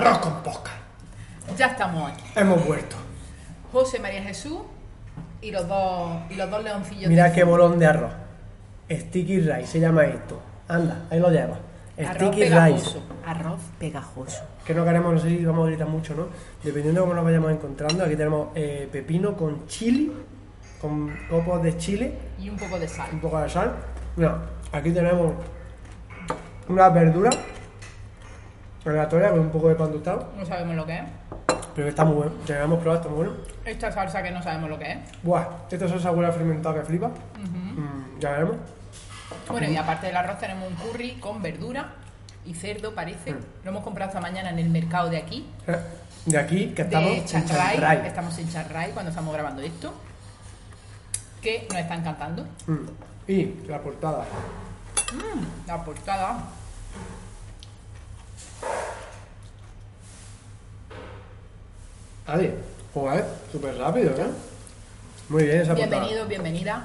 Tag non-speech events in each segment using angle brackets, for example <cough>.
Arroz con posca. Ya estamos aquí. Hemos vuelto. José María Jesús y los dos, y los dos leoncillos. Mira qué bolón de arroz. Sticky rice se llama esto. Anda, ahí lo llevas. Arroz Sticky rice. pegajoso. Arroz pegajoso. Que no queremos, no sé si vamos a gritar mucho, ¿no? Dependiendo de cómo nos vayamos encontrando. Aquí tenemos eh, pepino con chili, con copos de chile, Y un poco de un sal. poco de sal. Mira, aquí tenemos unas verduras aleatorias con un poco de pan tostado. No sabemos lo que es. Pero que está muy bueno. Ya hemos probado, está muy bueno. Esta salsa que no sabemos lo que es. Buah, esta salsa huele a fermentado que flipa. Mm, ya veremos. Bueno, y aparte del arroz tenemos un curry con verdura y cerdo, parece. Mm. Lo hemos comprado esta mañana en el mercado de aquí, Eh, De aquí, que estamos de en Charray. Charray. Estamos en Charray cuando estamos grabando esto. Que nos está encantando. Mm. Y la portada. La portada. Adi, joder, súper rápido, ¿eh? Muy bien esa portada. Bienvenido, bienvenida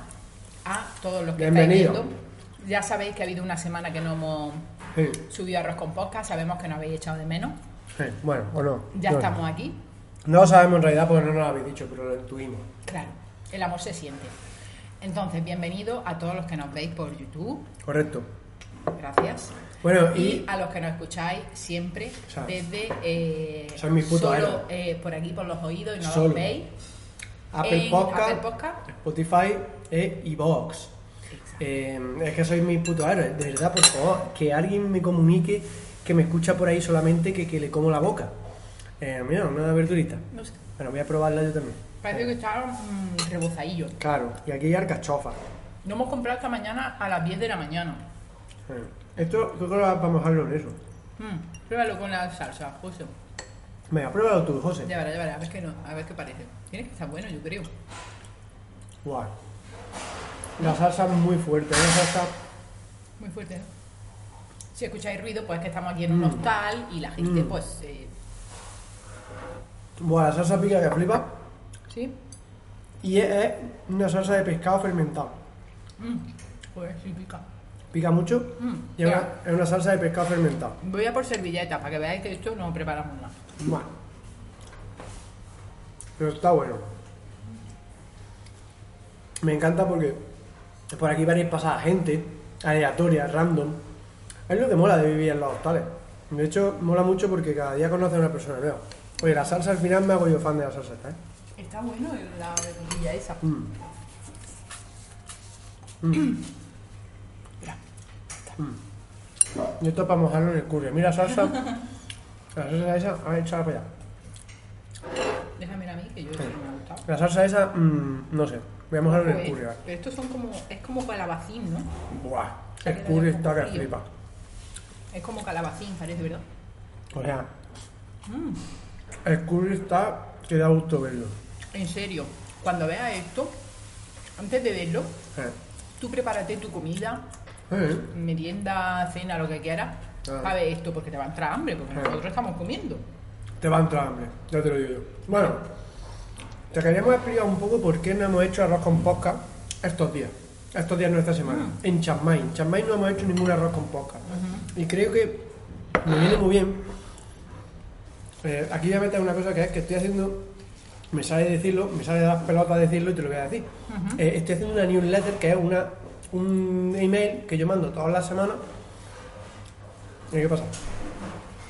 a todos los que Bienvenido. estáis viendo. Ya sabéis que ha habido una semana que no hemos Sí, subido arroz con podcast, sabemos que nos habéis echado de menos. sí, bueno, o no. Ya no, estamos aquí. No lo sabemos en realidad porque no nos lo habéis dicho, pero lo intuimos. Claro, el amor se siente. Entonces, bienvenido a todos los que nos veis por YouTube. Correcto. Gracias. Bueno, Y y. a los que nos escucháis siempre desde eh, sois mis putos solo eh, por aquí por los oídos y no Solo. los veis. Apple Podcast, Apple Podcast. Spotify e iVoox. Eh, es que sois mis putos héroes. De verdad, por favor, que alguien me comunique que me escucha por ahí solamente que, que le como la boca. Eh, mira, una verdurita. No sé, Bueno, voy a probarla yo también. parece que está mm, rebozadillo. Claro, y aquí hay alcachofa. Lo hemos comprado esta mañana a las 10 de la mañana. Eh, Esto creo que vamos a dejarlo en eso. Mm, pruébalo con la salsa, José. Venga, pruébalo tú, José. Ya verás, ya verás, a ver qué, no, a ver qué parece. Tiene que estar bueno, yo creo. Guau. La salsa es muy fuerte, ¿eh? la salsa. Muy fuerte, ¿no? Si escucháis ruido, pues es que estamos aquí en un hostal y la gente, Mm. pues, eh, Buah, la salsa pica que flipa. sí. Y es, es una salsa de pescado fermentado. Mm, pues sí, pica. Pica mucho. Mm, Y es una, es una salsa de pescado fermentado. Voy a por servilleta para que veáis que esto no preparamos nada. Buah. Pero está bueno. Me encanta porque por aquí veréis pasar gente aleatoria, random. Es lo que mola de vivir en los hostales. De hecho, mola mucho porque cada día conoces a una persona nueva. Oye, la salsa al final me hago yo fan de la salsa esta, ¿eh? Está bueno la verdurilla esa. Mm. Mm. <clears throat> Mira, Y esto es para mojarlo en el curry. Mira la salsa. <laughs> La salsa esa, a ver, échala para allá. déjame a mí que yo eso no me ha gustado. La salsa esa, mm, no sé. Voy a mojarlo en el Pues, curry. a ver. pero estos son como, es como calabacín, ¿no? Buah, el curry está que flipa. Es como calabacín, parece, ¿verdad? O sea, Mm, el curry está que da gusto verlo. en serio, cuando veas esto, antes de verlo, Eh, tú prepárate tu comida, eh, merienda, cena, lo que quieras, Claro. para ver esto, porque te va a entrar hambre, porque nosotros estamos comiendo. te va a entrar hambre, ya te lo digo yo. Bueno, te queríamos explicar un poco por qué no hemos hecho arroz con posca estos días. Estos días no esta semana. En Chiang Mai. En Chiang Mai no hemos hecho ningún arroz con posca. Y creo que me viene muy bien. Eh, aquí voy a meter una cosa que es que estoy haciendo. Me sale decirlo, me sale de las pelotas decirlo y te lo voy a decir. Eh, estoy haciendo una newsletter que es una, un email que yo mando todas las semanas. ¿Y ¿Qué pasa?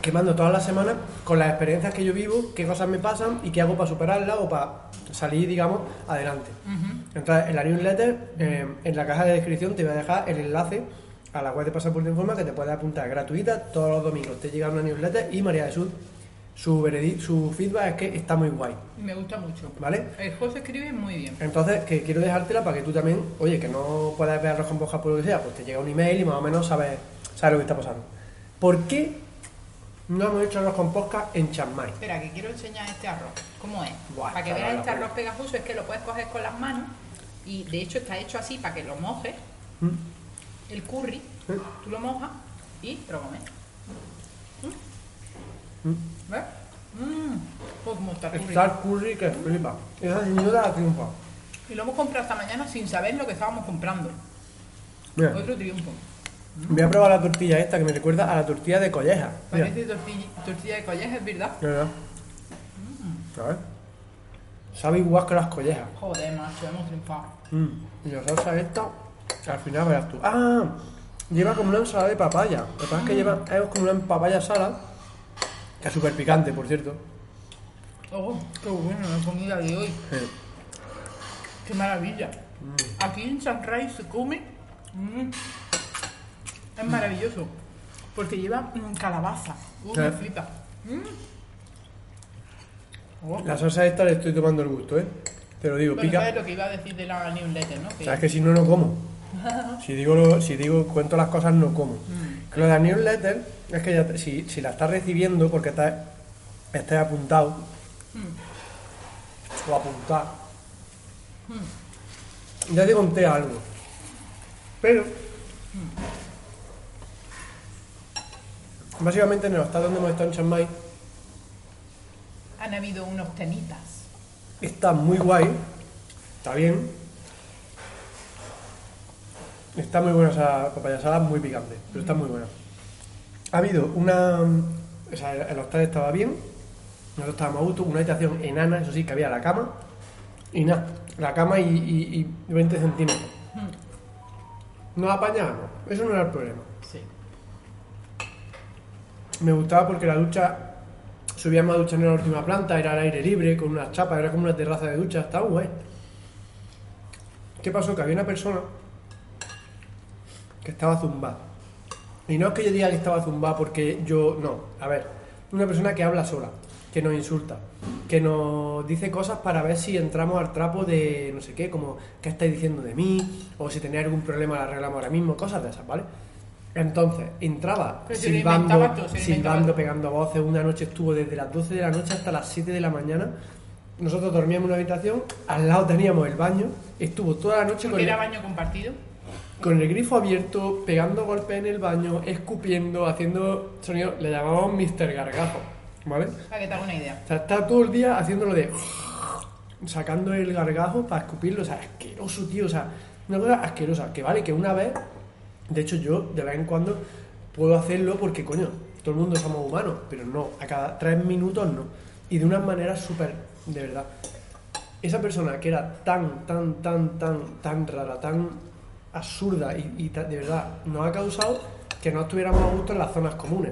Que mando todas las semanas con las experiencias que yo vivo, qué cosas me pasan y qué hago para superarlas o para salir, digamos, adelante. Entonces, en la newsletter, eh, en la caja de descripción te voy a dejar el enlace a la web de Pasaporte Informa que te puedes apuntar gratuita todos los domingos. Te llega una newsletter y María Jesús, su, feedback es que está muy guay, Me gusta mucho. ¿vale? El José escribe muy bien. Entonces, que quiero dejártela para que tú también, oye, que no puedas ver arroz con bojas por lo que sea, pues te llega un email y más o menos sabes, sabes lo que está pasando. ¿Por qué no hemos hecho arroz con podcast en Chiang Mai? Espera, que quiero enseñar este arroz. ¿Cómo es? Para que veas este arroz pegajoso, es que lo puedes coger con las manos y de hecho está hecho así para que lo mojes. ¿Mm? El curry, ¿Eh? tú lo mojas y te lo comes. ¿Mm? ¿Ves? Mmm, pues curry. Está curry que flipa. Esa señora la triunfa. Y lo hemos comprado esta mañana sin saber lo que estábamos comprando. Mira, Otro triunfo. Voy a probar la tortilla esta que me recuerda a la tortilla de colleja. Mira, Parece tortilla, tortilla de colleja, es verdad. de verdad. A ver. Sabe igual que las collejas. Joder, macho, hemos triunfado. Mm. Y la salsa esta, al final verás tú. ¡Ah! Lleva como una ensalada de papaya. Lo que pasa es que lleva es como una papaya salada, que es súper picante, por cierto. Oh, qué bueno la comida de hoy. Qué maravilla. Aquí en San Ray se come. mm, es maravilloso. Porque lleva mm, calabaza. Uh, me Eh. flipa. Mm. Oh, La salsa esta le estoy tomando el gusto, ¿eh? Te lo digo, Bueno, pica. sabes lo que iba a decir de la newsletter, ¿no? Que- Sabes que si no, no como. <laughs> Si digo, lo- si digo, cuento las cosas, no como. Mm. Que lo de la newsletter es que ya te- si, si la estás recibiendo porque estás, estás apuntado Mm. o apuntar, ya te conté algo. Pero, básicamente en el hostal donde hemos estado en Chiang Mai Han habido unos temitas. está muy guay, está bien. Está muy buena esa papaya salada, muy picante, pero está muy buena. Ha habido una. O sea, el hostal estaba bien, nosotros estábamos a gusto, una habitación enana, eso sí, que había la cama, y nada, la cama y, y- y 20 centímetros. Nos apañábamos, eso no era el problema. Sí. Me gustaba porque la ducha, subíamos a ducha en la última planta, era al aire libre, con unas chapas, era como una terraza de ducha, estaba guay. ¿Qué pasó? Que había una persona que estaba zumbada. Y no es que yo diga que estaba zumbada porque yo, no, a ver, una persona que habla sola, que nos insulta, que nos dice cosas para ver si entramos al trapo de no sé qué, como qué estáis diciendo de mí, o si tenéis algún problema lo arreglamos ahora mismo, cosas de esas, ¿vale? Entonces, entraba silbando, silbando, pegando voces. Una noche estuvo desde las 12 de la noche hasta las 7 de la mañana. Nosotros dormíamos en una habitación, al lado teníamos el baño, estuvo toda la noche con Porque el, era baño compartido. Con el grifo abierto, pegando golpes en el baño, escupiendo, haciendo sonido. Le llamamos Mr. Gargajo, ¿vale? Para que te haga una idea. O sea, está todo el día haciéndolo de. <laughs> sacando el gargajo para escupirlo. O sea, asqueroso, tío. O sea, una cosa asquerosa. Que vale, que una vez. De hecho, yo de vez en cuando puedo hacerlo porque, coño, todo el mundo somos humanos. Pero no, a cada tres minutos no. Y de una manera súper. de verdad. Esa persona que era tan, tan, tan, tan, tan rara, tan absurda y, y de verdad nos ha causado que no estuviéramos a gusto en las zonas comunes.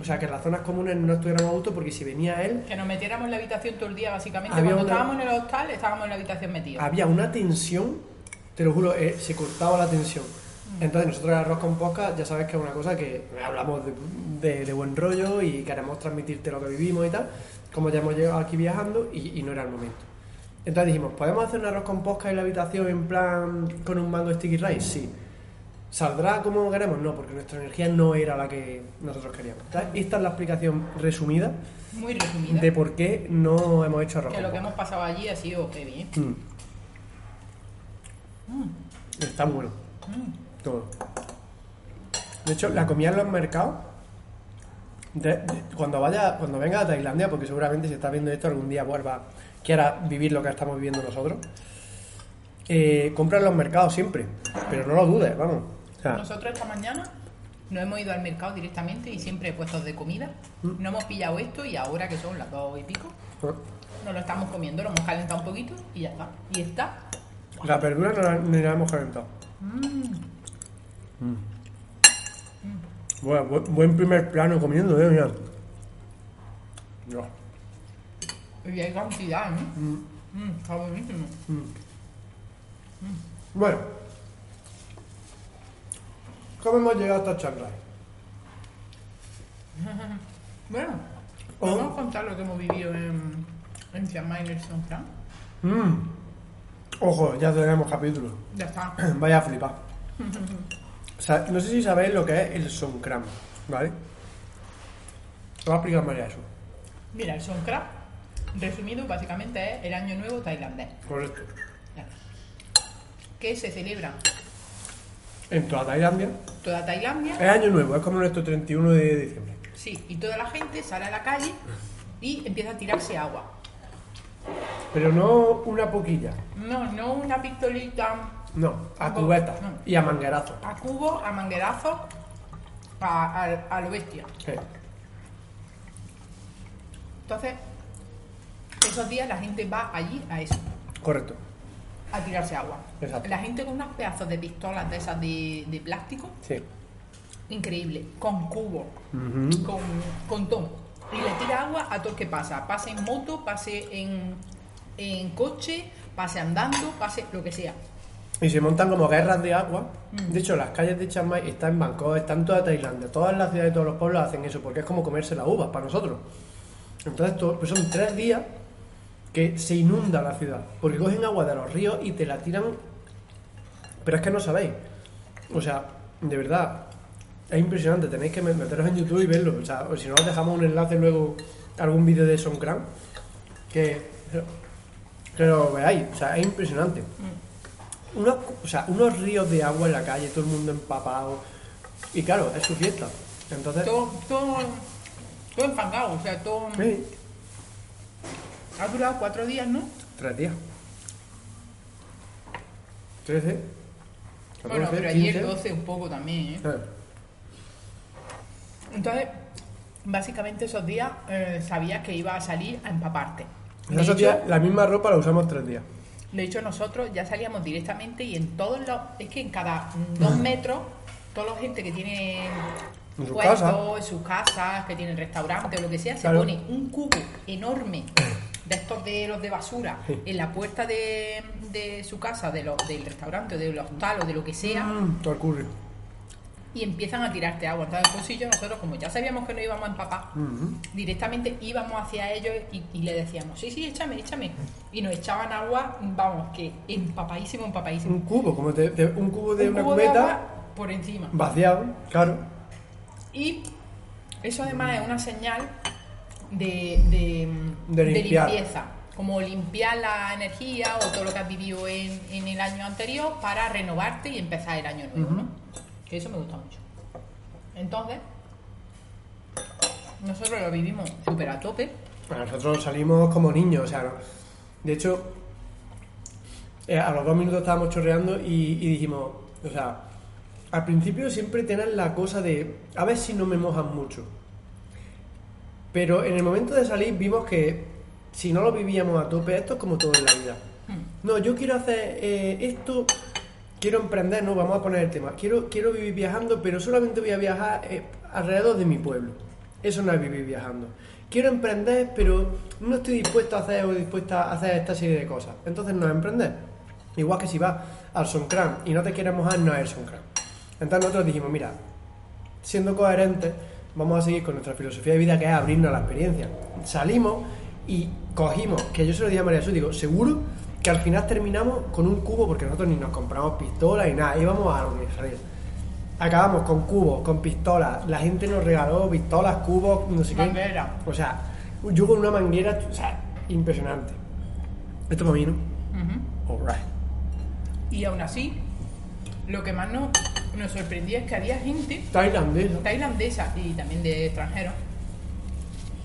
O sea, que en las zonas comunes no estuviéramos a gusto porque si venía él Que nos metiéramos en la habitación todo el día, básicamente. Cuando una- estábamos en el hostal, estábamos en la habitación metidos. había una tensión, te lo juro, eh, se cortaba la tensión. Entonces nosotros en Arroz con Podcast ya sabes que es una cosa que hablamos de, de- de buen rollo y queremos transmitirte lo que vivimos y tal, como ya hemos llegado aquí viajando y, y no era el momento. Entonces dijimos, ¿podemos hacer un arroz con podcast en la habitación en plan con un mango sticky rice? Sí. ¿Saldrá como queremos? No, porque nuestra energía no era la que nosotros queríamos. Entonces, esta es la explicación resumida Muy resumida. de por qué no hemos hecho arroz que con lo que hemos pasado allí ha sido heavy. ¿eh? Mm. Está bueno. Mm. Todo. De hecho, la comida en los mercados, de- de- cuando vaya, cuando venga a Tailandia, porque seguramente si está viendo esto algún día vuelva, quiera vivir lo que estamos viviendo nosotros, eh, compra en los mercados siempre, pero no lo dudes, vamos. O sea, Nosotros esta mañana nos hemos ido al mercado directamente y siempre puestos de comida. Mm. No hemos pillado esto y ahora que son las dos y pico, nos lo estamos comiendo, lo hemos calentado un poquito y ya está. Y está. la verdura no la, ni la hemos calentado. Mm. Bueno, bu- buen primer plano comiendo, eh, mira. Ya. Y hay cantidad, ¿no? Mm. Mm, está buenísimo. Bueno, ¿cómo hemos llegado hasta Chiang <laughs> Rai? Bueno, Oh. vamos a contar lo que hemos vivido en, en Chiang Mai en el Songkran. Mm. Ojo, ya tenemos capítulo. Ya está. <clears throat> Vaya a flipar. O <laughs> sea, no sé si sabéis lo que es el Songkran, ¿vale? Te voy a explicar María eso. Mira, el Songkran, resumido, básicamente es el Año Nuevo tailandés. Correcto. Que se celebra En toda Tailandia. toda Tailandia. Es año nuevo, es como nuestro 31 de diciembre. Sí, y toda la gente sale a la calle y empieza a tirarse agua. Pero no una poquilla. No, no una pistolita No, a cubeta no. y a manguerazo. A cubo, a manguerazo, a, a- a lo bestia. Sí. Entonces, esos días la gente va allí a eso, Correcto. a tirarse agua. Exacto. La gente con unos pedazos de pistolas de esas de, de plástico, Sí. increíble, con cubo, con, con. Y le tira agua a todo el que pasa. Pase en moto, pase en, en coche, pase andando, pase lo que sea. Y se montan como guerras de agua. Mm. De hecho, las calles de Chiang Mai están en Bangkok, están en toda Tailandia. Todas las ciudades de todos los pueblos hacen eso, porque es como comerse las uvas para nosotros. Entonces, todo- pues son tres días que se inunda la ciudad. Porque cogen agua de los ríos y te la tiran. Pero es que no sabéis. O sea, de verdad, es impresionante. Tenéis que meteros en YouTube y verlo. O sea, o si no, os dejamos un enlace luego, algún vídeo de Songkran. Que, que lo veáis. O sea, es impresionante unos, o sea, unos ríos de agua en la calle, todo el mundo empapado. Y claro, es su fiesta. Entonces, Todo, todo, todo enfangado, o sea, todo... sí, Ha durado cuatro días, ¿no? tres días. 13, 14, bueno, pero ayer 15. 12 un poco también, ¿eh? Eh, Entonces, básicamente esos días eh, sabías que iba a salir a empaparte. en De esos hecho, días, la misma ropa la usamos tres días. de hecho, nosotros ya salíamos directamente y en todos los... Es que en cada dos <clears throat> metros, toda la gente que tiene En puestos, en sus casas, que tienen restaurante o lo que sea, Claro. se pone un cubo enorme <clears throat> de estos de los de basura en la puerta de, de su casa, de lo- del restaurante, o del hostal o de lo que sea. Mm, el curry. y empiezan a tirarte agua. Entonces, el bolsillo, nosotros, como ya sabíamos que no íbamos a empapar, directamente íbamos hacia ellos y, y le decíamos, sí, sí, échame, échame. Y nos echaban agua, vamos, que empapadísimo, empapadísimo. Un cubo, como de- un cubo de Un una cubo de cubeta agua por encima. vaciado, claro. Y eso además es una señal de, de, limpieza. Como limpiar la energía o todo lo que has vivido en, en el año anterior para renovarte y empezar el año nuevo, ¿no? Que eso me gusta mucho. Entonces, nosotros lo vivimos súper a tope. Bueno, nosotros salimos como niños, o sea, no- de hecho, eh, a los dos minutos estábamos chorreando y, y dijimos, o sea, al principio siempre tienen la cosa de, a ver si no me mojan mucho. Pero en el momento de salir vimos que si no lo vivíamos a tope, esto es como todo en la vida. No, yo quiero hacer eh, esto, quiero emprender, no, vamos a poner el tema. Quiero, quiero vivir viajando, pero solamente voy a viajar eh, alrededor de mi pueblo. Eso no es vivir viajando. Quiero emprender, pero no estoy dispuesto a hacer o dispuesta a hacer esta serie de cosas. Entonces no es emprender. Igual que si vas al Soncran y no te quieres mojar, no es el Soncran. Entonces nosotros dijimos, mira, siendo coherentes, vamos a seguir con nuestra filosofía de vida que es abrirnos a la experiencia. Salimos y cogimos, que yo se lo dije a María Jesús, digo, seguro que al final terminamos con un cubo, porque nosotros ni nos compramos pistolas ni nada, íbamos a salía. Acabamos con cubos, con pistolas, la gente nos regaló pistolas, cubos, no sé qué. Manguera. O sea, yo con una manguera, o sea, impresionante. Esto para mí, ¿no? Ujú. Alright. Y aún así, lo que más nos, nos sorprendía es que había gente Tailandesa. tailandesa y también de extranjeros,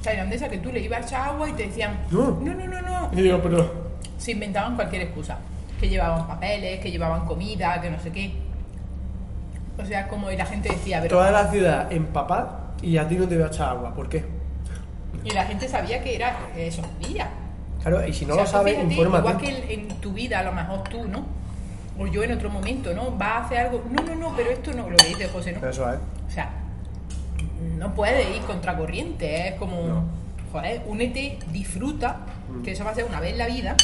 tailandesa que tú le ibas a echar agua y te decían, No. no, no, no, no. Y digo, pero... Se inventaban cualquier excusa. Que llevaban papeles, que llevaban comida, que no sé qué. O sea, como y la gente decía, pero... Toda la ciudad empapada y a ti no te voy a echar agua. ¿Por qué? Y la gente sabía que era eso, mentira. Claro, y si no O sea, lo sabes, fíjate, infórmate. Igual que en tu vida, a lo mejor tú, ¿no? O yo en otro momento, ¿no? Vas a hacer algo. No, no, no, pero esto no. Lo que dice José, ¿no? Eso es. O sea, no puedes ir contracorriente. Es como, No. joder, únete, disfruta, Mm. que eso va a ser una vez en la vida.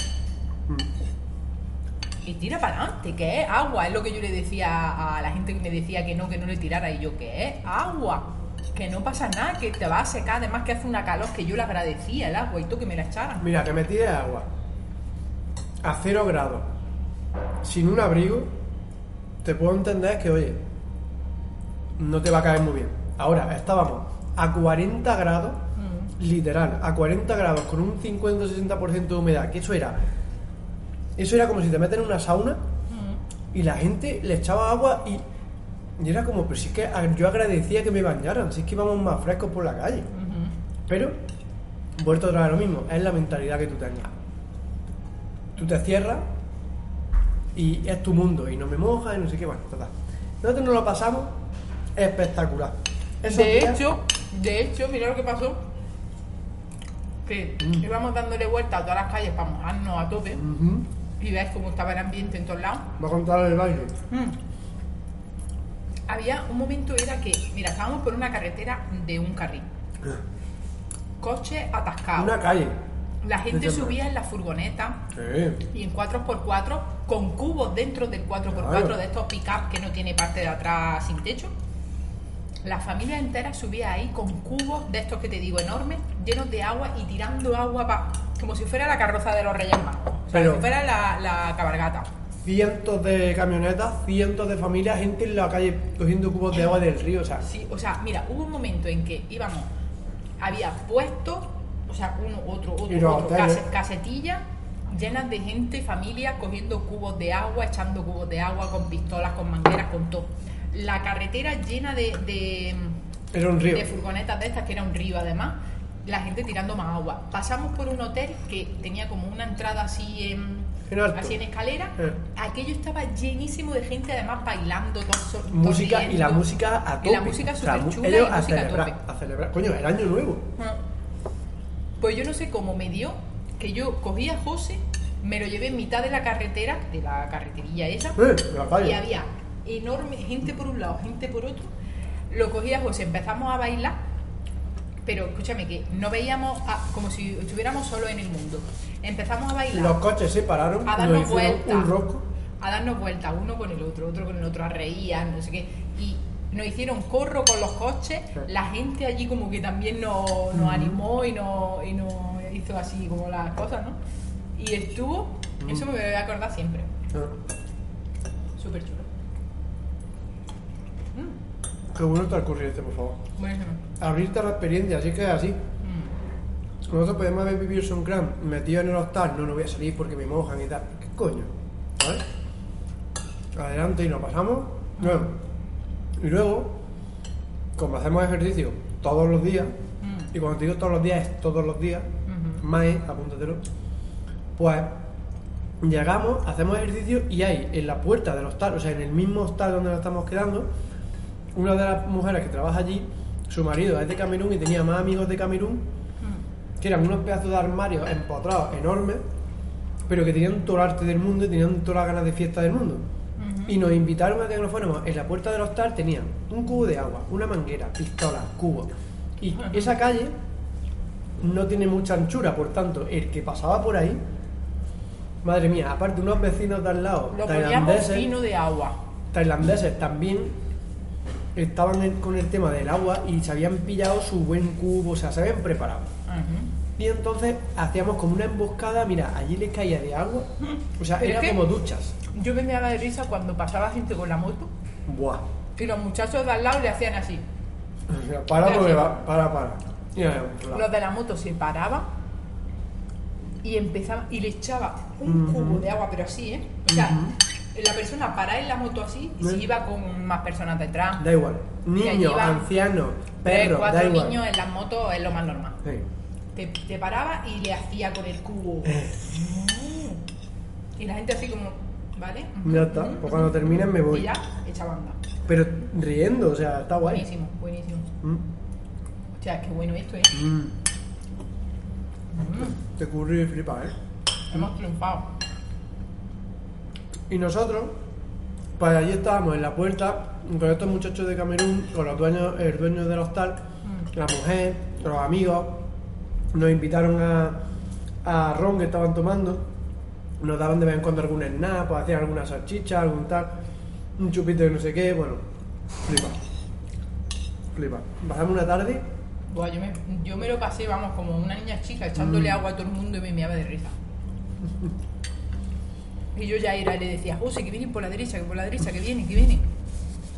Y tira para adelante, que es agua. Es lo que yo le decía a la gente que me decía que no, que no le tirara. Y yo, que es agua. Que no pasa nada, que te va a secar. Además, que hace una calor que yo le agradecía el agua y tú que me la echaran. Mira, que me tires agua a cero grados, sin un abrigo, te puedo entender que, oye, no te va a caer muy bien. Ahora, estábamos a 40 grados, literal, a 40 grados, con un 50-60% de humedad, que eso era. Eso era como si te meten en una sauna y la gente le echaba agua y, y era como, pero si es que yo agradecía que me bañaran, si es que íbamos más frescos por la calle. Pero, vuelto otra vez a lo mismo, es la mentalidad que tú tengas. Tú te cierras y es tu mundo y no me moja y no sé qué, bueno, total. Nosotros nos lo pasamos espectacular. Esos De días- hecho, de hecho, mira lo que pasó. Que Mm. íbamos dándole vuelta a todas las calles para mojarnos a tope. Y ves cómo estaba el ambiente en todos lados. Voy a contar el baile. Mm. Había un momento, era que, mira, estábamos por una carretera de un carril. Coche atascado. Una calle. La gente subía en la furgoneta Sí. y en 4x4 con cubos dentro del 4x4 Claro. de estos pick-up que no tiene parte de atrás sin techo. La familia entera subía ahí con cubos de estos que te digo enormes, llenos de agua y tirando agua pa- como si fuera la carroza de los Reyes Magos. O sea, Pero- como si fuera la, la cabalgata. Cientos de camionetas, cientos de familias, gente en la calle cogiendo cubos de agua del río. O sea, Sí, o sea, mira, hubo un momento en que íbamos, había puestos, sea, uno, otro, otro, otro, hoteles. case- casetillas llenas de gente, familias cogiendo cubos de agua, echando cubos de agua con pistolas, con mangueras, con todo. La carretera llena de, de, era un río. de furgonetas de estas, que era un río además, la gente tirando más agua. Pasamos por un hotel que tenía como una entrada así en, así en escalera. Eh. Aquello estaba llenísimo de gente además bailando, todos so- todos música y la música a tope. Y la música O sea, y a música a celebrar, tope. a celebrar. Coño, el año nuevo. Ah. Pues yo no sé cómo me dio que yo cogí a José, me lo llevé en mitad de la carretera, de la carreterilla esa, Eh, la y había enorme gente por un lado, gente por otro. Lo cogí a José, empezamos a bailar, pero escúchame que no veíamos a- como si estuviéramos solos en el mundo. Empezamos a bailar, Los coches se pararon, a nos darnos vueltas, un rosco. a darnos vueltas, uno con el otro, otro con el otro, a reír, no sé qué. Nos hicieron corro con los coches, la gente allí como que también nos, nos animó y nos, y nos hizo así como las cosas, ¿no? Y estuvo, eso me voy a acordar siempre, súper chulo. Mm, Qué bueno te ocurrir este, por favor. buenísimo. Abrirte a la experiencia, así que es así. Mm. Nosotros podemos haber vivido Songkran metido en el hostal, no, no voy a salir porque me mojan y tal. ¿Qué coño? ¿Vale? Adelante y nos pasamos. Bueno, y luego, como hacemos ejercicio todos los días, Mm. y cuando te digo todos los días es todos los días, más es, apúntatelo, pues llegamos, hacemos ejercicio y hay en la puerta del hostal, o sea, en el mismo hostal donde nos estamos quedando, una de las mujeres que trabaja allí, su marido es de Camerún y tenía más amigos de Camerún Mm. que eran unos pedazos de armarios empotrados enormes, pero que tenían todo el arte del mundo y tenían todas las ganas de fiesta del mundo. Y nos invitaron a que nos fuéramos. En la puerta del hostal tenían un cubo de agua, una manguera, pistolas, cubos. Y esa calle no tiene mucha anchura, por tanto, el que pasaba por ahí, madre mía, aparte unos vecinos de al lado, Lo tailandeses, fino de agua. tailandeses también estaban en- con el tema del agua y se habían pillado su buen cubo, o sea, se habían preparado. Ujú. Y entonces hacíamos como una emboscada, mira, allí les caía de agua, o sea, era que- como duchas. Yo me meaba de risa cuando pasaba gente con la moto Buah. y los muchachos de al lado le hacían así. O sea, para, porque va, para, para. Claro. Los de la moto se paraban y empezaba y le echaba un Ujú. cubo de agua, pero así, ¿eh? O sea, Ujú. la persona para en la moto así y si Sí. iba con más personas detrás. Da igual. Van ancianos, Tres, perros, da cuatro igual. niños en las motos es lo más normal. Sí. Te, te paraba y le hacía con el cubo. Eh. Y la gente así como, ¿vale? Ya está, pues cuando terminen me voy. Y ya, echa banda. Pero riendo, o sea, está guay. Buenísimo, buenísimo. Mm, O sea, qué bueno esto, ¿eh? mm. Mm. Te curry y flipa, ¿eh? Hemos triunfado. Y nosotros, pues allí estábamos en la puerta con estos muchachos de Camerún, con los dueños, el dueño del hostal, Mm. la mujer, los amigos. Nos invitaron a, a ron que estaban tomando. Nos daban de vez en cuando algún pues hacían alguna salchicha, algún tal, un chupito de no sé qué, bueno, flipa. Flipa. Pasamos una tarde, Buah, yo, me, yo me lo pasé, vamos, como una niña chica, echándole Mm. agua a todo el mundo y me meaba de risa. <laughs> Y yo ya era, le decía, José, que viene por la derecha, que por la derecha, que viene, que viene.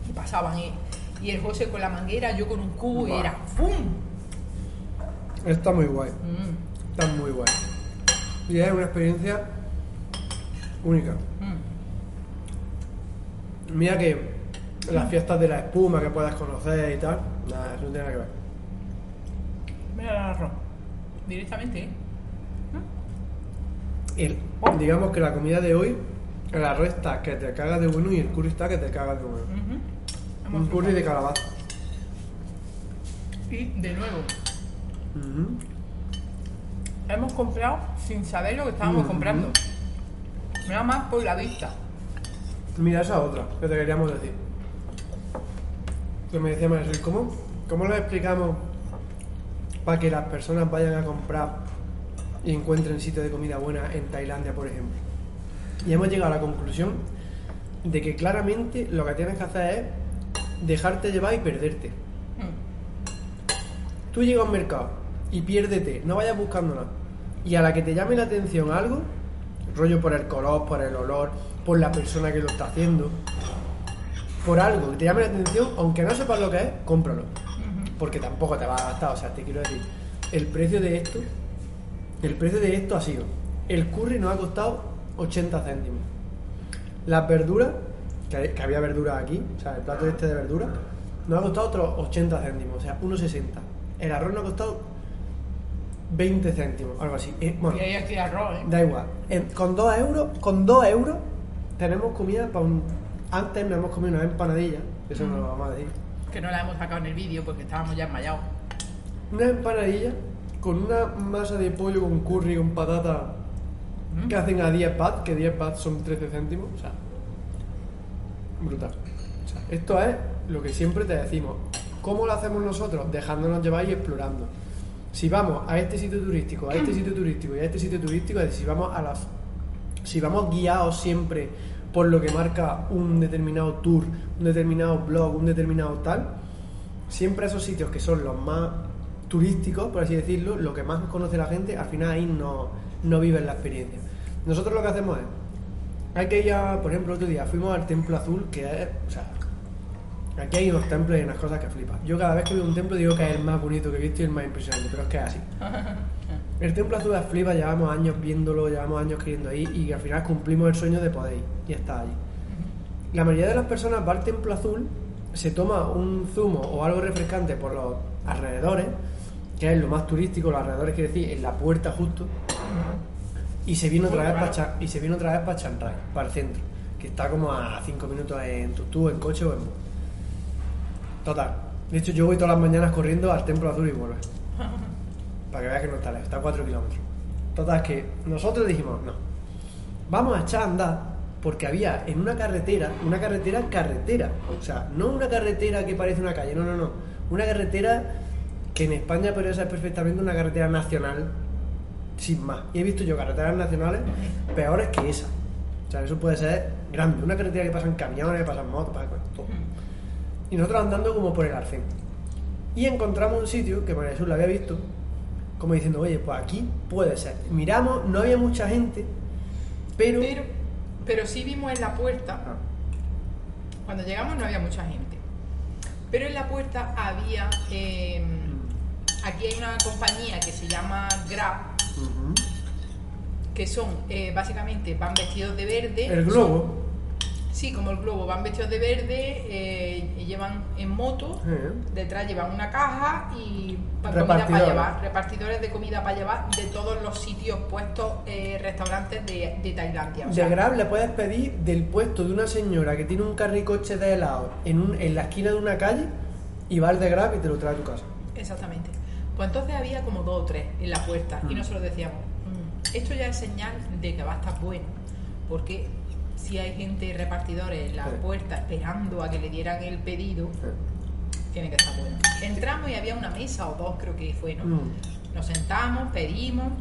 Y pasaban, y, y el José con la manguera, yo con un cubo, y era ¡pum! está muy guay. Mm, Está muy guay. Y es una experiencia única. mm. Mira que las fiestas de la espuma que puedas conocer y tal, nada, eso no tiene nada que ver. Mira el arroz. Directamente, ¿eh? El- digamos que la comida de hoy El arroz está que te cagas de bueno y el curry está que te cagas de bueno. Un curry de calabaza. Y de nuevo, hemos comprado sin saber lo que estábamos comprando. Nada más por la vista. Mira, esa otra que te queríamos decir. Que me decía Marisol, ¿cómo, ¿cómo lo explicamos para que las personas vayan a comprar y encuentren sitios de comida buena en Tailandia, por ejemplo? Y hemos llegado a la conclusión de que claramente lo que tienes que hacer es dejarte llevar y perderte. Mm. Tú llegas a un mercado y piérdete, no vayas buscando nada. Y a la que te llame la atención algo, rollo por el color, por el olor, por la persona que lo está haciendo, por algo que te llame la atención, aunque no sepas lo que es, cómpralo. Porque tampoco te va a gastar, o sea, te quiero decir, el precio de esto, el precio de esto ha sido, el curry nos ha costado 80 céntimos. Las verduras, que, que había verduras aquí, o sea, el plato este de verduras, nos ha costado otros 80 céntimos, o sea, 1,60. El arroz nos ha costado 20 céntimos, algo así. Eh, bueno, Y hay aquí arroz, ¿eh? Da igual. En- con 2 euros, con 2 euros tenemos comida para un. Antes nos hemos comido una empanadilla, eso no lo vamos a decir. Que no la hemos sacado en el vídeo porque estábamos ya enmayados. Una empanadilla con una masa de pollo con curry, con patata Mm. que hacen a 10 baht, que 10 baht son 13 céntimos. O sea, brutal. O sea, esto es lo que siempre te decimos. ¿Cómo lo hacemos nosotros? Dejándonos llevar y explorando. Si vamos a este sitio turístico, a este sitio turístico y a este sitio turístico, es decir, si vamos a las si vamos guiados siempre por lo que marca un determinado tour, un determinado blog, un determinado tal, siempre esos sitios que son los más turísticos, por así decirlo, lo que más conoce la gente, al final ahí no, no viven la experiencia. Nosotros lo que hacemos es, hay que ir por ejemplo, otro día fuimos al Templo Azul, que es, o sea, aquí hay unos templos y unas cosas que flipas. Yo cada vez que veo un templo digo que es el más bonito que he visto y el más impresionante, pero es que es así. <laughs> El Templo Azul es flipa, llevamos años viéndolo, llevamos años queriendo ir y al final cumplimos el sueño de poder ir y estar allí. La mayoría de las personas va al Templo Azul, se toma un zumo o algo refrescante por los alrededores, que es lo más turístico, los alrededores quiere decir en la puerta justo, y se viene otra vez para Cha- y se viene otra vez para para el centro, que está como a 5 minutos en tutú, en coche o en bus. Total. De hecho, yo voy todas las mañanas corriendo al Templo Azul y vuelvo. <laughs> Para que veas que no está lejos, está a 4 kilómetros. Total, que nosotros dijimos, no, vamos a echar a andar, porque había en una carretera, una carretera carretera, o sea, no una carretera que parece una calle, no, no, no, una carretera que en España podría ser perfectamente una carretera nacional, sin más. Y he visto yo carreteras nacionales peores que esa. O sea, eso puede ser grande, una carretera que pasan camiones, pasan motos, pasan todo. Y nosotros andando como por el arcén. Y encontramos un sitio que María Jesús lo había visto, como diciendo, oye, pues aquí puede ser. Miramos, no había mucha gente, pero... Pero, pero sí vimos en la puerta, Ah, cuando llegamos no había mucha gente. Pero en la puerta había. eh, aquí hay una compañía que se llama Grab, que son eh, básicamente van vestidos de verde. El son- globo. Sí, como el globo, van vestidos de verde, eh, y llevan en moto, detrás llevan una caja y pa- comida para llevar, repartidores de comida para llevar de todos los sitios puestos, eh, restaurantes de, de Tailandia. O sea, De Grab le puedes pedir del puesto de una señora que tiene un carricoche de helado en, un- en la esquina de una calle y va al de Grab y te lo trae a tu casa. Exactamente. Pues entonces había como dos o tres en la puerta y Mm. nosotros decíamos, "Mm, esto ya es señal de que va a estar bueno, porque si hay gente repartidores en la Sí. puerta esperando a que le dieran el pedido, tiene que estar bueno. Entramos y había una mesa o dos creo que fue, ¿no? Mm. Nos sentamos, pedimos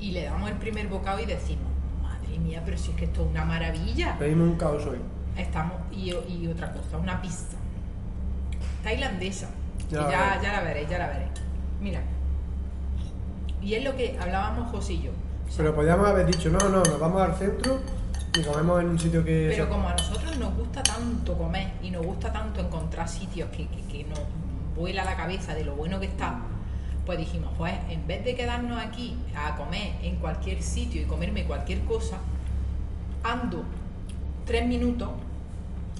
y le damos el primer bocado y decimos, madre mía, pero si es que esto es una maravilla. Pedimos un caos hoy. Estamos, y, y otra cosa, una pizza tailandesa. Ya que ya, veré. ya la veréis, ya la veréis. Mira. Y es lo que hablábamos José y yo. Pero podríamos haber dicho, no, no, nos vamos al centro y comemos en un sitio que... pero como a nosotros nos gusta tanto comer y nos gusta tanto encontrar sitios que, que, que nos vuela la cabeza de lo bueno que está, pues dijimos, pues en vez de quedarnos aquí a comer en cualquier sitio y comerme cualquier cosa, ando tres minutos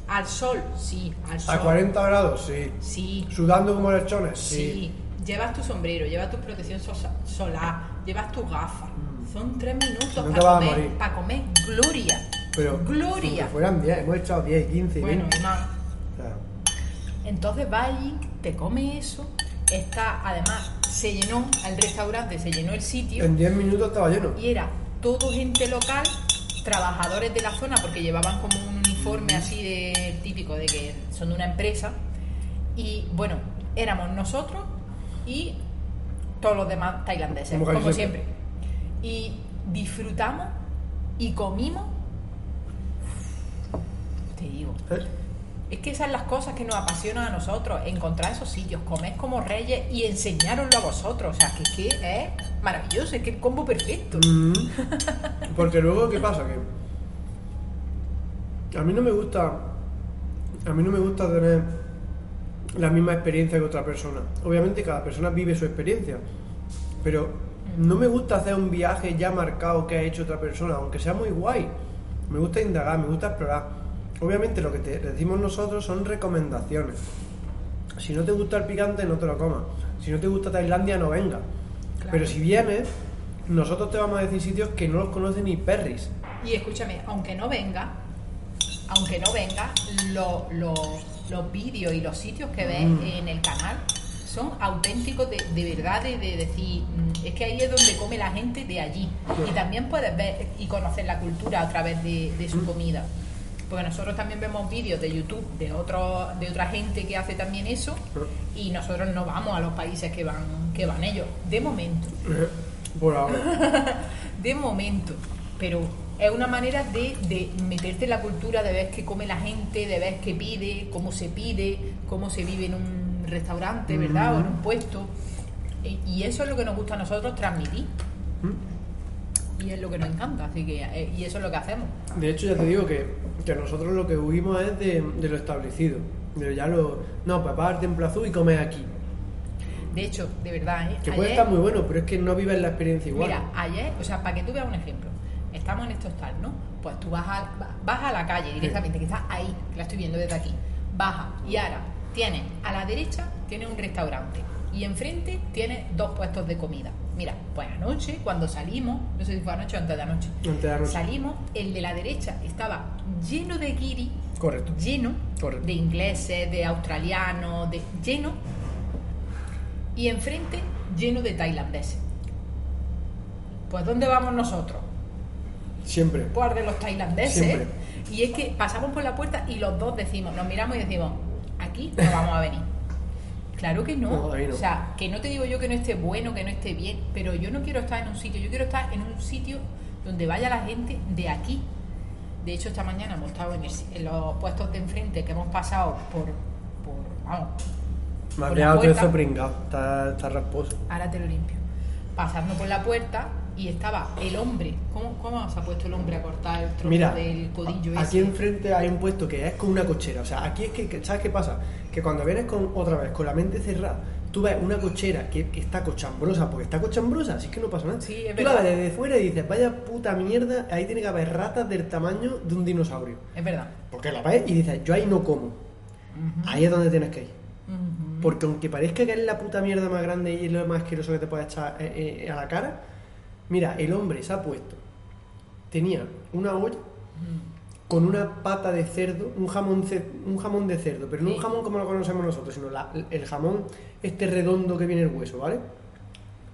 al sol, sí, al sol. A 40 grados, sí. Sí, Sudando como lechones, Sí, sí. llevas tu sombrero, llevas tu protección solar, llevas tus gafas. Son tres minutos No para comer, morir. para comer gloria. Pero gloria. aunque fueran 10, hemos echado 10, 15, Bueno, 20. y más. O sea, Entonces va allí, te come eso, está, además, se llenó el restaurante, se llenó el sitio en 10 minutos estaba lleno. y era todo gente local, trabajadores de la zona, porque llevaban como un uniforme así de típico de que son de una empresa. Y bueno, éramos nosotros y todos los demás tailandeses, Como como, casi siempre. siempre. Y disfrutamos y comimos. Te digo, ¿Eh? es que esas son las cosas que nos apasionan a nosotros, encontrar esos sitios, comer como reyes y enseñároslo a vosotros. O sea, que es que es maravilloso, es que el combo perfecto. Mm. <laughs> Porque luego, ¿qué pasa? Que a mí no me gusta. A mí no me gusta tener la misma experiencia que otra persona. Obviamente, cada persona vive su experiencia. Pero no me gusta hacer un viaje ya marcado que ha hecho otra persona, aunque sea muy guay. Me gusta indagar, me gusta explorar. Obviamente, lo que te decimos nosotros son recomendaciones. Si no te gusta el picante, no te lo comas. Si no te gusta Tailandia, no venga. Claro. Pero si vienes, nosotros te vamos a decir sitios que no los conoce ni Perris. Y escúchame, aunque no venga, aunque no venga, lo- lo- los vídeos y los sitios que ves Mm. en el canal son auténticos de, de verdad, de, de decir, mm, es que ahí es donde come la gente de allí. Y también puedes ver y conocer la cultura a través de, de su comida. Porque nosotros también vemos vídeos de YouTube de otro, de otra gente que hace también eso y nosotros no vamos a los países que van, que van ellos, de momento Por ahora. <laughs> de momento, pero es una manera de, de meterte en la cultura, de ver qué come la gente, de ver qué pide, cómo se pide, cómo se vive en un restaurante, ¿verdad? O en un puesto. Y, y eso es lo que nos gusta a nosotros transmitir. Y es lo que nos encanta, así que, eh, y eso es lo que hacemos. De hecho, ya te digo que, que nosotros lo que huimos es de, de lo establecido. De ya lo. No, pues vas al templo azul y comes aquí. De hecho, de verdad, ¿eh? Que puede estar muy bueno, pero es que no vives la experiencia igual. Mira, ayer, o sea, para que tú veas un ejemplo, estamos en este hostal, ¿no? Pues tú vas a, vas a la calle directamente, que está ahí, que la estoy viendo desde aquí, baja y ahora tienes a la derecha tiene un restaurante y enfrente tiene dos puestos de comida. Mira, pues anoche, cuando salimos, no sé si fue anoche o antes de anoche, Antes de anoche. salimos, el de la derecha estaba lleno de guiri, Correcto. lleno Correcto. de ingleses, de australianos, de lleno, y enfrente lleno de tailandeses. Pues ¿dónde vamos nosotros? Siempre. Pues de los tailandeses. Siempre. Y es que pasamos por la puerta y los dos decimos, nos miramos y decimos, aquí no vamos a venir. Claro que no. No, ahí no. O sea, que no te digo yo que no esté bueno, que no esté bien, pero yo no quiero estar en un sitio, yo quiero estar en un sitio donde vaya la gente de aquí. De hecho, esta mañana hemos estado en, el- en los puestos de enfrente que hemos pasado por, por vamos, Me ha la todo eso pringado. Está, está rasposo. ahora te lo limpio. Pasando por la puerta y estaba el hombre. ¿Cómo, cómo se ha puesto el hombre a cortar el trozo Mira, del codillo aquí ese? enfrente hay un puesto que es con una cochera. O sea, aquí es que, ¿sabes qué pasa? Que cuando vienes con otra vez, con la mente cerrada, tú ves una cochera que, que está cochambrosa, porque está cochambrosa, así que no pasa nada. Sí, es tú la ves desde fuera y dices, vaya puta mierda, ahí tiene que haber ratas del tamaño de un dinosaurio. Es verdad. Porque la ves y dices, yo ahí no como. Ahí es donde tienes que ir. Porque aunque parezca que es la puta mierda más grande y es lo más asqueroso que te puede echar eh, eh, a la cara, mira, el hombre se ha puesto, tenía una olla con una pata de cerdo, un jamón, un jamón de cerdo, pero no un jamón como lo conocemos nosotros, sino la- el jamón este redondo que viene el hueso, ¿vale?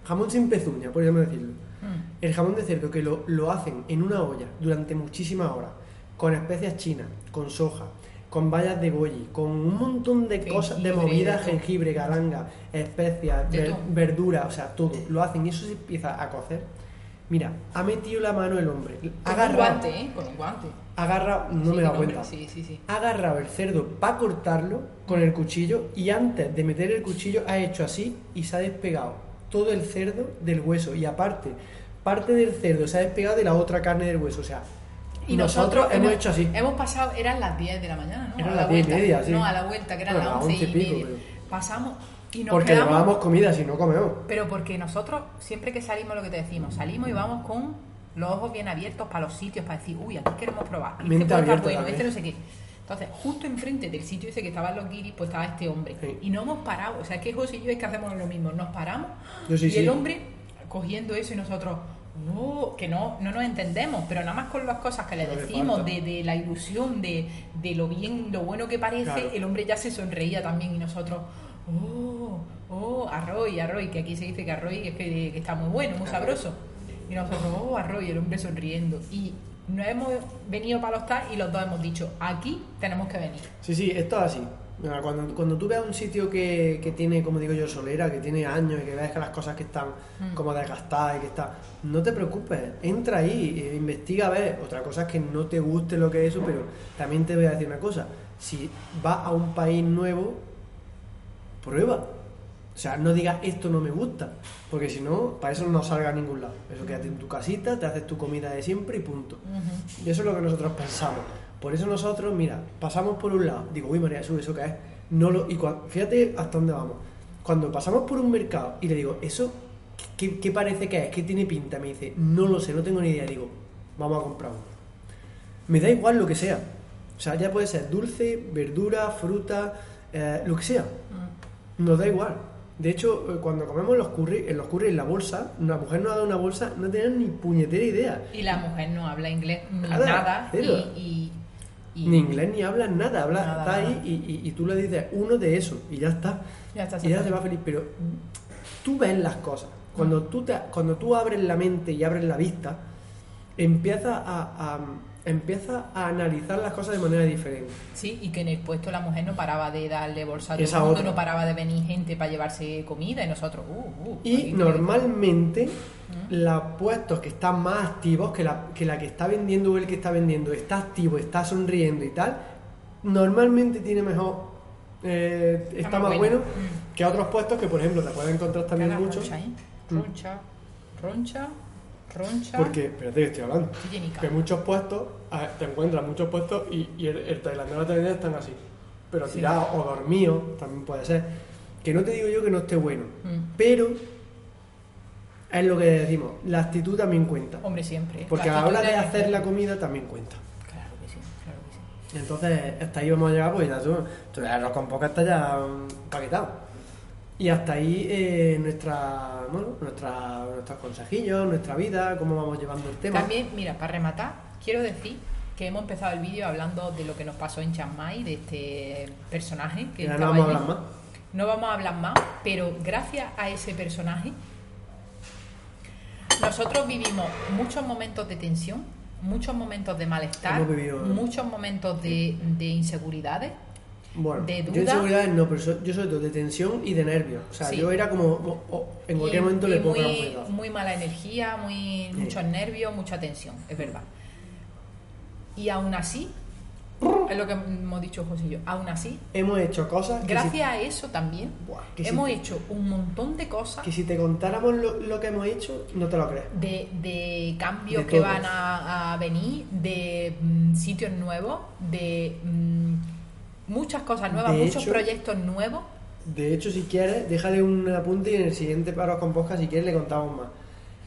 Jamón sin pezuña, podríamos decirlo. Mm. El jamón de cerdo que lo, lo hacen en una olla durante muchísimas horas, con especias chinas, con soja, con bayas de goji, con un montón de cosas, de movidas, jengibre, galanga, especias, ver- verduras, o sea, todo. Lo hacen y eso se empieza a cocer. Mira, ha metido la mano el hombre, ha Con un guante, ¿eh? Con un guante. ha agarrado, no Sí, me hombre, cuenta, Sí, sí, sí. ha agarrado el cerdo para cortarlo con el cuchillo y antes de meter el cuchillo ha hecho así y se ha despegado todo el cerdo del hueso y aparte parte del cerdo se ha despegado de la otra carne del hueso, o sea, y nosotros, hemos hecho así. Hemos pasado, eran las 10 de la mañana, ¿no? Eran A la las 10 y vuelta. media, sí. No, a la vuelta, que eran las las 11 y 11 y pico, media. pero- Pasamos y nos Porque quedamos... llevábamos comida, si no comemos. Pero porque nosotros, siempre que salimos, lo que te decimos, salimos y vamos con los ojos bien abiertos para los sitios, para decir, uy, aquí queremos probar. Este Mente puede estar abierta bueno, este no sé qué. Entonces, justo enfrente del sitio ese que estaban los guiris, pues estaba este hombre. Sí. Y no hemos parado. O sea, que José y yo es que hacemos lo mismo. Nos paramos Yo sí, y sí. el hombre cogiendo eso y nosotros, oh, que no, no nos entendemos, pero nada más con las cosas que le No decimos, de, de la ilusión, de, de lo bien, lo bueno que parece, Claro. el hombre ya se sonreía también y nosotros, oh, oh, arroy, arroy, que aquí se dice que arroy es que, que está muy bueno, muy sabroso. Y nosotros, oh, arroy, el hombre sonriendo. Y nos hemos venido para los TAS y los dos hemos dicho, aquí tenemos que venir. Sí, sí, esto es así. Cuando, cuando tú veas un sitio que, que tiene, como digo yo, solera, que tiene años y que ves que las cosas que están Mm. como desgastadas y que está, no te preocupes, entra ahí, e investiga a ver. Otra cosa es que no te guste lo que es eso, pero también te voy a decir una cosa. Si vas a un país nuevo, prueba. O sea, no digas esto no me gusta, porque si no, para eso no salga a ningún lado. Eso quédate en tu casita, te haces tu comida de siempre y punto. Y eso es lo que nosotros pensamos. Por eso nosotros, mira, pasamos por un lado, digo, uy María Jesús, ¿eso qué es? No lo, y fíjate hasta dónde vamos. Cuando pasamos por un mercado y le digo, ¿eso qué, qué parece que es? ¿Qué tiene pinta? Me dice, no lo sé, no tengo ni idea. Digo, vamos a comprar uno. Me da igual lo que sea. O sea, ya puede ser dulce, verdura, fruta, eh, lo que sea. Mm. Nos da igual. De hecho, eh, cuando comemos los curry, en los curry en la bolsa, una mujer nos ha dado una bolsa, no tenemos ni puñetera idea. Y la mujer no habla inglés ni Nada, nada. cero. y, y- y- Ni inglés ni hablas nada, habla, Nada, está ahí y, y- tú le dices uno de esos y ya está. Ya está, y ya se va feliz. Pero tú ves las cosas. Cuando tú, te, cuando tú abres la mente y abres la vista, empiezas a, a- empiezas a analizar las cosas de manera diferente. Sí, y que en el puesto la mujer no paraba de darle bolsa a todo el mundo, no paraba de venir gente para llevarse comida y nosotros, uh, uh. Y normalmente los puestos que están más activos, que la, que la que está vendiendo o el que está vendiendo está activo, está sonriendo y tal, normalmente tiene mejor, eh, está, más más bueno. bueno, Mm. que otros puestos que por ejemplo te puedes encontrar también muchos. roncha, ¿eh? Mm. Roncha, roncha, roncha. Porque, espérate que estoy hablando, que muchos puestos, te encuentras muchos puestos y, y el, el tailandés o la tailandesa están así, pero Sí. tirados o dormidos, también puede ser. Que no te digo yo que no esté bueno, Mm. pero es lo que decimos, la actitud también cuenta. Hombre, siempre. Porque a La hora de hacer la comida también cuenta. Claro que sí, claro que sí. Entonces, hasta ahí vamos a llegar, pues ya tú, tú el arroz con poca está ya mm, paquetado. Y hasta ahí eh, nuestra, bueno, nuestra, nuestros consejillos, nuestra vida, cómo vamos llevando el tema. También, mira, para rematar, quiero decir que hemos empezado el vídeo hablando de lo que nos pasó en Chiang Mai, de este personaje que no vamos a hablar más. No vamos a hablar más, pero gracias a ese personaje, nosotros vivimos muchos momentos de tensión, muchos momentos de malestar, muchos momentos de, de inseguridades. Bueno, de yo duda. inseguridades no, pero so- yo sobre todo de tensión y de nervios. O sea, Sí. yo era como, en cualquier y- momento y le puedo muy, muy mala energía, muy, Sí. muchos nervios, mucha tensión, es verdad. Y aún así, es lo que hemos dicho José y yo, aún así, Hemos hecho cosas que, gracias a eso también, Buah, que si- hemos hecho un montón de cosas que si te contáramos lo, lo que hemos hecho, no te lo crees. de, de cambios De que van a, a venir, de mm, sitios nuevos, de mm, muchas cosas nuevas, De muchos hecho- proyectos nuevos. De hecho, si quieres, déjale un apunte y en el siguiente paro con podcast, si quieres, le contamos más.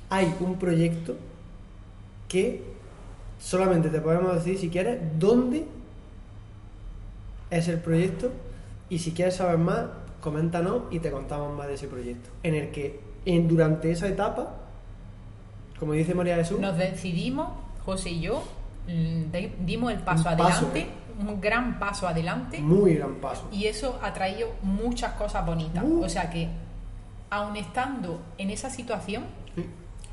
Hay un proyecto que solamente te podemos decir, si quieres, dónde es el proyecto y si quieres saber más, coméntanos y te contamos más de ese proyecto. En el que en, durante esa etapa, como dice María Jesús, Nos decidimos, José y yo, mm, dimos el paso, adelante, un gran paso adelante. muy gran paso. Y eso ha traído muchas cosas bonitas. Uh. O sea que, aun estando en esa situación,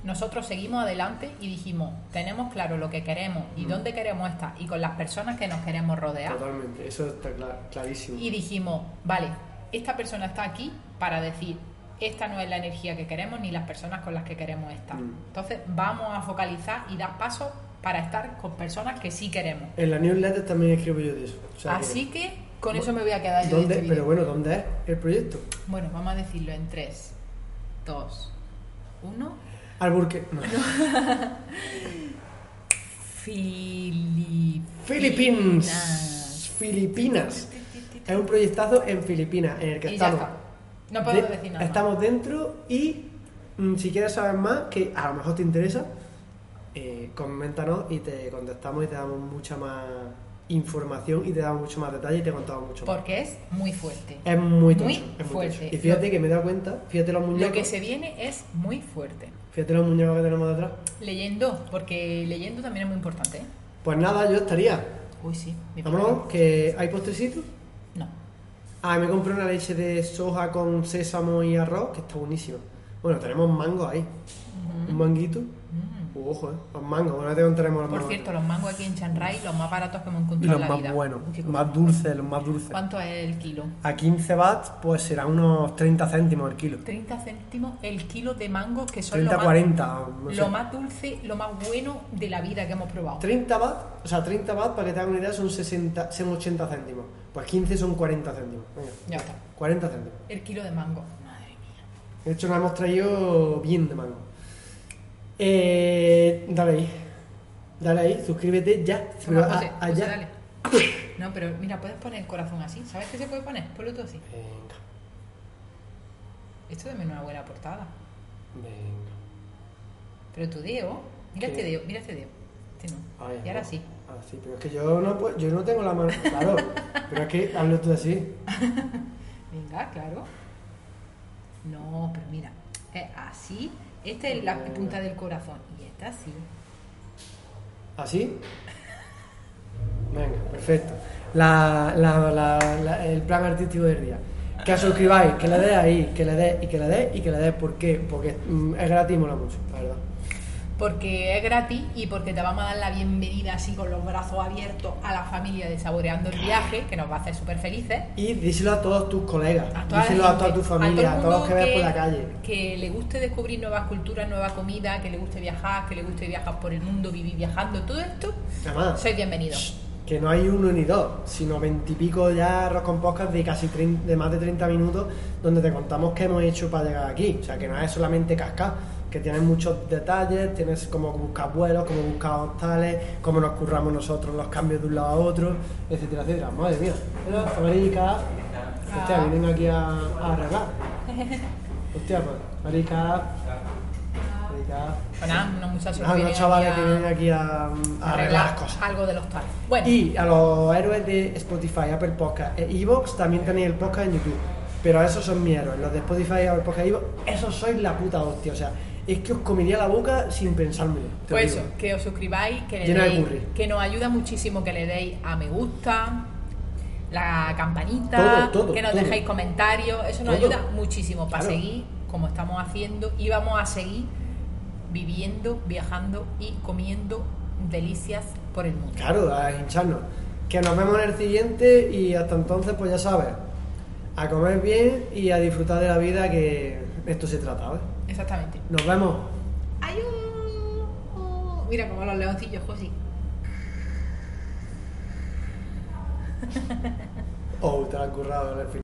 nosotros seguimos adelante y dijimos, tenemos claro lo que queremos y Mm. dónde queremos estar y con las personas que nos queremos rodear. Totalmente, eso está clar- clarísimo. Y dijimos, vale, esta persona está aquí para decir, esta no es la energía que queremos ni las personas con las que queremos estar. Mm. Entonces vamos a focalizar y dar pasos para estar con personas que sí queremos. En la newsletter también escribo yo de eso. o sea que- Así que con eso me voy a quedar yo de ¿Dónde? este pero bueno, ¿dónde es el proyecto? Bueno, vamos a decirlo en 3, 2, 1. Alburque. No. <laughs> Filipinas. Filipinas. Filipinas. Es un proyectazo en Filipinas, en el que Y ya estamos. está. No podemos de- decir nada. Estamos dentro y mm, si quieres saber más, que a lo mejor te interesa, eh, coméntanos y te contestamos y te damos mucha más información y te daba mucho más detalle y te contaba mucho más. Porque es muy fuerte. Es muy tocho, Muy es muy fuerte. tocho. Y fíjate que me he dado cuenta, fíjate los muñecos, Lo que se viene es muy fuerte. fíjate los muñecos que tenemos detrás. Leyendo, porque leyendo también es muy importante. ¿eh? Pues nada, yo estaría. Uy, sí. Vámonos, que hay postrecitos. No. Ah, me compré una leche de soja con sésamo y arroz, que está buenísima. Bueno, tenemos mango ahí. Un manguito. Mm. Uh, ojo, eh. Los mangos, bueno, te contaremos los Por mangos. cierto, los mangos aquí en Chiang Rai, los más baratos que hemos Y encontrado los en la más vida. buenos, más dulces, los más dulces. ¿Cuánto es el kilo? A 15 watts, pues será unos 30 céntimos el kilo. 30 céntimos el kilo de mangos, que son 30, lo, más, 40, no sé. lo más dulce, lo más bueno de la vida que hemos probado. 30 watts, o sea, 30 watts, para que te hagas una idea, son, 60, son 80 céntimos. Pues 15 son 40 céntimos. Venga, Ya está. 40 céntimos. El kilo de mango. Madre mía. De hecho, nos hemos traído bien de mango. Eh, dale ahí. Dale ahí, suscríbete ya. Toma, a- José, dale. <laughs> No, pero mira, puedes poner el corazón así. ¿Sabes qué se puede poner? Ponlo tú así. Venga, Esto también es una buena portada. venga. Pero tu dedo, mira ¿Qué? este dedo, mira este dedo. Este no. Ay, y ahora no. sí. Ah, sí, pero es que yo no, puedo- yo no tengo la mano. Claro, <laughs> pero es que hazlo tú así. <laughs> Venga, claro. No, pero mira, es así. Esta es la punta del corazón y esta así. ¿Así? Venga, perfecto. La, la- la- el plan artístico del día. Que suscribáis, que le deis ahí, que le deis y que le deis y que le deis. ¿Por qué? Porque mm, es gratis y mola mucho, la verdad. Porque es gratis y porque te vamos a dar la bienvenida así con los brazos abiertos a la familia de Saboreando el Viaje, que nos va a hacer súper felices. Y díselo a todos tus colegas, A díselo a toda tu familia, a, todo todos los que mundo veas por la calle. Que le guste descubrir nuevas culturas, nueva comida, que le guste viajar, que le guste viajar por el mundo, vivir viajando, todo esto, Además, sois bienvenidos. que no hay uno ni dos, sino veintipico ya arroz con podcast de casi 30 de más de 30 minutos donde te contamos qué hemos hecho para llegar aquí. O sea, que no es solamente cascar, que tienes muchos detalles, tienes cómo buscar vuelos, cómo buscar hostales, cómo nos curramos nosotros los cambios de un lado a otro, etcétera, etcétera. Madre mía, mira, América, hostia, vienen aquí a, a arreglar. Hostia, pues, América, nada, unos muchachos Ah, unos chavales que vienen aquí a, a arreglar las cosas. algo de los tales. Bueno, Y a los héroes de Spotify, Apple Podcast e Evox también tenéis el podcast en YouTube. Pero esos son mis héroes, los de Spotify, Apple Podcast e Evox, esos sois la puta hostia. O sea, es que os comería la boca sin pensármelo. pues eso, que os suscribáis, que le de deis, que nos ayuda muchísimo que le deis a me gusta, la campanita, Todo, todo, que nos todo. dejéis comentarios, eso nos ayuda muchísimo para Claro. seguir como estamos haciendo y vamos a seguir viviendo, viajando y comiendo delicias por el mundo. Claro, a hincharnos. Que nos vemos en el siguiente y hasta entonces, pues ya sabes, a comer bien y a disfrutar de la vida que esto se trata, ¿vale? Exactamente. Nos vemos. ¡Ayú! Mira como los leoncillos, Josi. Oh, te la has currado en el final.